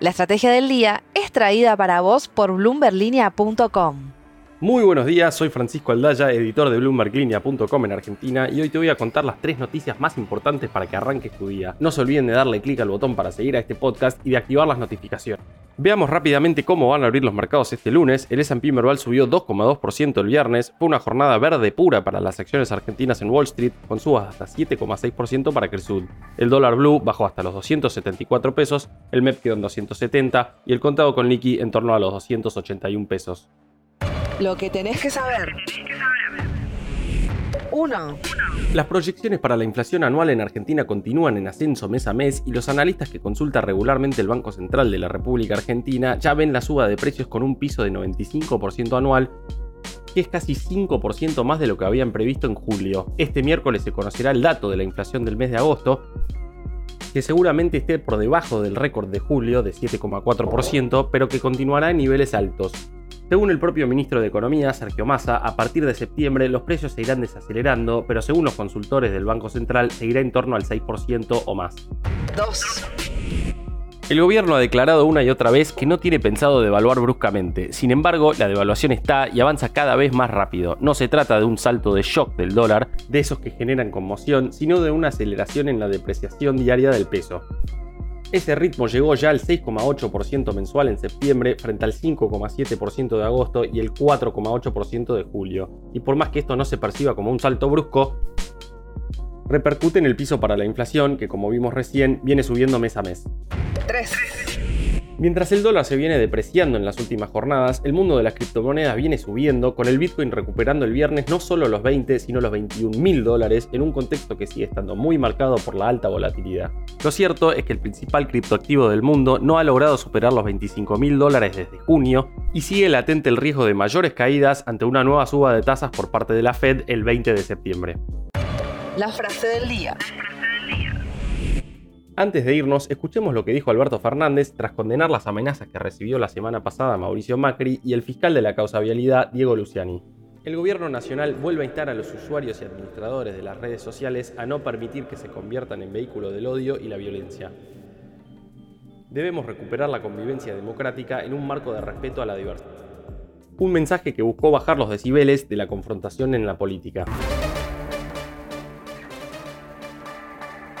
La estrategia del día es traída para vos por bloomberlinia.com. Muy buenos días, soy Francisco Aldaya, editor de BloombergLinea.com en Argentina y hoy te voy a contar las tres noticias más importantes para que arranques tu día. No se olviden de darle clic al botón para seguir a este podcast y de activar las notificaciones. Veamos rápidamente cómo van a abrir los mercados este lunes. El S&P Merval subió 2,2% el viernes. Fue una jornada verde pura para las acciones argentinas en Wall Street, con subas hasta 7,6% para Cresud. El dólar blue bajó hasta los 274 pesos, el MEP quedó en 270 y el contado con liqui en torno a los 281 pesos. Lo que tenés que saber. 1. Las proyecciones para la inflación anual en Argentina continúan en ascenso mes a mes y los analistas que consulta regularmente el Banco Central de la República Argentina ya ven la suba de precios con un piso de 95% anual que es casi 5% más de lo que habían previsto en julio. Este miércoles se conocerá el dato de la inflación del mes de agosto, que seguramente esté por debajo del récord de julio de 7,4%, pero que continuará en niveles altos. Según el propio ministro de Economía, Sergio Massa, a partir de septiembre los precios se irán desacelerando, pero según los consultores del Banco Central seguirá en torno al 6% o más. 2. El gobierno ha declarado una y otra vez que no tiene pensado devaluar bruscamente. Sin embargo, la devaluación está y avanza cada vez más rápido. No se trata de un salto de shock del dólar, de esos que generan conmoción, sino de una aceleración en la depreciación diaria del peso. Ese ritmo llegó ya al 6,8% mensual en septiembre frente al 5,7% de agosto y el 4,8% de julio. Y por más que esto no se perciba como un salto brusco, repercute en el piso para la inflación que como vimos recién viene subiendo mes a mes. 3. Mientras el dólar se viene depreciando en las últimas jornadas, el mundo de las criptomonedas viene subiendo, con el Bitcoin recuperando el viernes no solo los 20, sino los 21 mil dólares en un contexto que sigue estando muy marcado por la alta volatilidad. Lo cierto es que el principal criptoactivo del mundo no ha logrado superar los 25 mil dólares desde junio y sigue latente el riesgo de mayores caídas ante una nueva suba de tasas por parte de la Fed el 20 de septiembre. La frase del día. Antes de irnos, escuchemos lo que dijo Alberto Fernández tras condenar las amenazas que recibió la semana pasada Mauricio Macri y el fiscal de la causa vialidad, Diego Luciani. El gobierno nacional vuelve a instar a los usuarios y administradores de las redes sociales a no permitir que se conviertan en vehículo del odio y la violencia. Debemos recuperar la convivencia democrática en un marco de respeto a la diversidad. Un mensaje que buscó bajar los decibeles de la confrontación en la política.